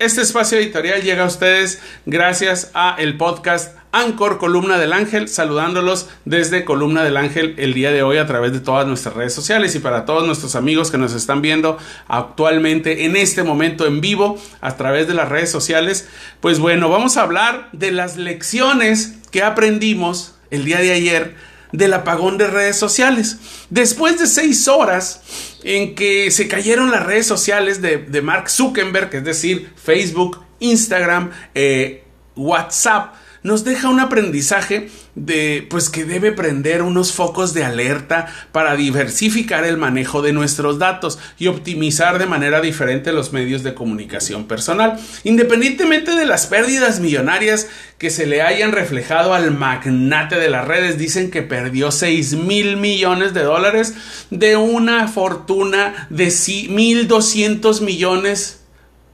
Este espacio editorial llega a ustedes gracias a el podcast Anchor Columna del Ángel, saludándolos desde Columna del Ángel el día de hoy a través de todas nuestras redes sociales y para todos nuestros amigos que nos están viendo actualmente en este momento en vivo a través de las redes sociales. Pues bueno, vamos a hablar de las lecciones que aprendimos el día de ayer del apagón de redes sociales. Después de seis horas en que se cayeron las redes sociales de, Mark Zuckerberg, es decir, Facebook, Instagram, eh, WhatsApp, nos deja un aprendizaje de pues que debe prender unos focos de alerta para diversificar el manejo de nuestros datos y optimizar de manera diferente los medios de comunicación personal. Independientemente de las pérdidas millonarias que se le hayan reflejado al magnate de las redes, dicen que perdió 6 mil millones de dólares de una fortuna de 1.200 millones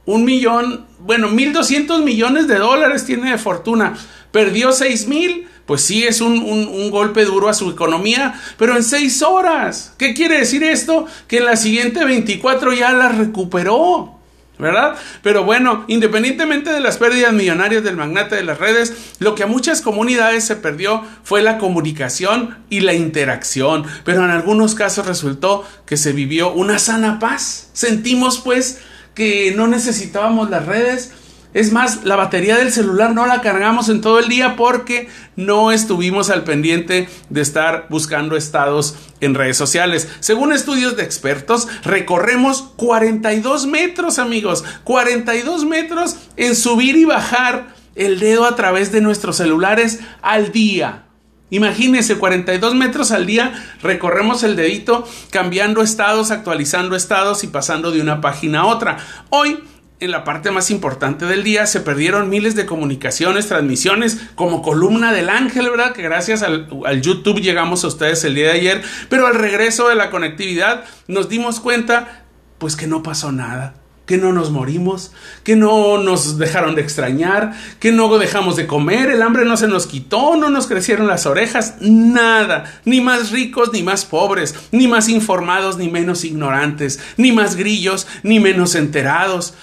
un millón, bueno, 1.200 millones de dólares tiene de fortuna perdió 6 mil, pues sí es un, un, golpe duro a su economía, pero en 6 horas. ¿Qué quiere decir esto? Que en la siguiente 24 ya la recuperó. ¿verdad? Pero bueno, independientemente de las pérdidas millonarias del magnate de las redes, lo que a muchas comunidades se perdió fue la comunicación y la interacción, pero en algunos casos resultó que se vivió una sana paz. Sentimos pues que no necesitábamos las redes, es más, la batería del celular no la cargamos en todo el día porque no estuvimos al pendiente de estar buscando estados en redes sociales. Según estudios de expertos, recorremos 42 metros, amigos, 42 metros en subir y bajar el dedo a través de nuestros celulares al día. Imagínense, 42 metros al día recorremos el dedito cambiando estados, actualizando estados y pasando de una página a otra. Hoy en la parte más importante del día se perdieron miles de comunicaciones, transmisiones, como columna del ángel, ¿verdad? Que gracias al, YouTube llegamos a ustedes el día de ayer, pero al regreso de la conectividad nos dimos cuenta, pues que no pasó nada que no nos morimos, que no nos dejaron de extrañar, que no dejamos de comer, el hambre no se nos quitó, no nos crecieron las orejas, nada, ni más ricos ni más pobres, ni más informados ni menos ignorantes, ni más grillos ni menos enterados.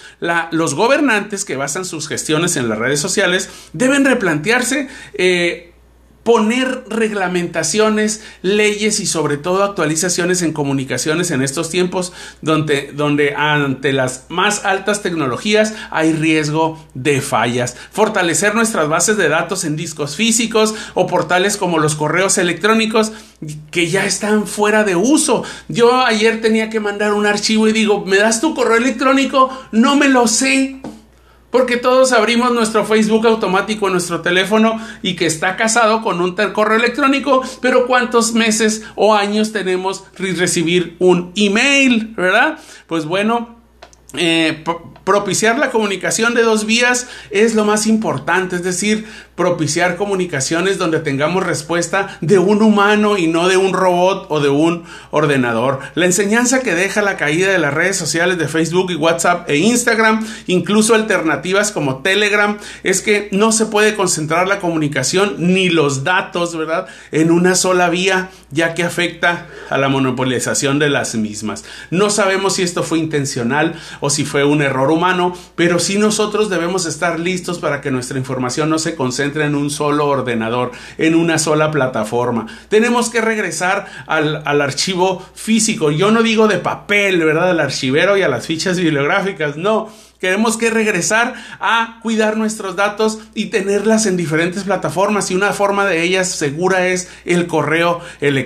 los gobernantes que basan sus gestiones en las redes sociales deben replantearse eh, poner reglamentaciones, leyes y sobre todo actualizaciones en comunicaciones en estos tiempos donde, donde ante las más altas tecnologías hay riesgo de fallas. Fortalecer nuestras bases de datos en discos físicos o portales como los correos electrónicos que ya están fuera de uso. Yo ayer tenía que mandar un archivo y digo, ¿me das tu correo electrónico? No me lo sé. Porque todos abrimos nuestro Facebook automático en nuestro teléfono y que está casado con un correo electrónico, pero ¿cuántos meses o años tenemos recibir un email, verdad? Pues bueno, eh, propiciar la comunicación de dos vías es lo más importante, es decir, propiciar comunicaciones donde tengamos respuesta de un humano y no de un robot o de un ordenador. La enseñanza que deja la caída de las redes sociales de Facebook y WhatsApp e Instagram, incluso alternativas como Telegram, es que no se puede concentrar la comunicación ni los datos, ¿verdad?, en una sola vía, ya que afecta a la monopolización de las mismas. No sabemos si esto fue intencional o si fue un error humano, pero sí nosotros debemos estar listos para que nuestra información no se concentre en un solo ordenador, en una sola plataforma. Tenemos que regresar al, al archivo físico. Yo no digo de papel, ¿verdad? Al archivero y a las fichas bibliográficas, no. Queremos que regresar a cuidar nuestros datos y tenerlas en diferentes plataformas y una forma de ellas segura es el correo electrónico.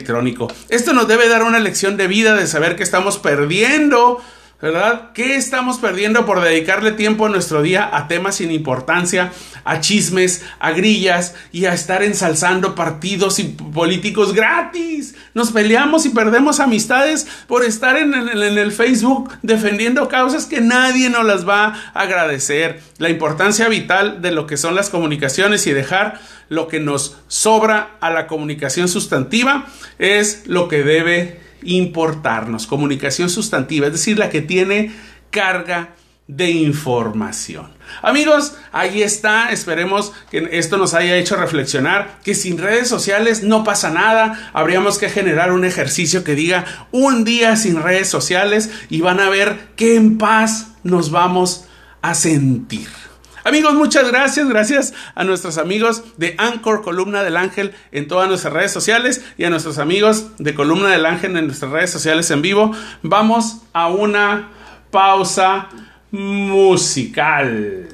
Esto nos debe dar una lección de vida de saber que estamos perdiendo ¿verdad? ¿Qué estamos perdiendo por dedicarle tiempo a nuestro día a temas sin importancia, a chismes, a grillas y a estar ensalzando partidos y políticos gratis? Nos peleamos y perdemos amistades por estar en el, Facebook defendiendo causas que nadie nos las va a agradecer. La importancia vital de lo que son las comunicaciones y dejar lo que nos sobra a la comunicación sustantiva es lo que debe importarnos. Comunicación sustantiva, es decir, la que tiene carga de información. Amigos, ahí está. Esperemos que esto nos haya hecho reflexionar que sin redes sociales no pasa nada. Habríamos que generar un ejercicio que diga un día sin redes sociales y van a ver que en paz nos vamos a sentir. Amigos, muchas gracias. Gracias a nuestros amigos de Anchor Columna del Ángel en todas nuestras redes sociales y a nuestros amigos de Columna del Ángel en nuestras redes sociales en vivo. Vamos a una pausa musical.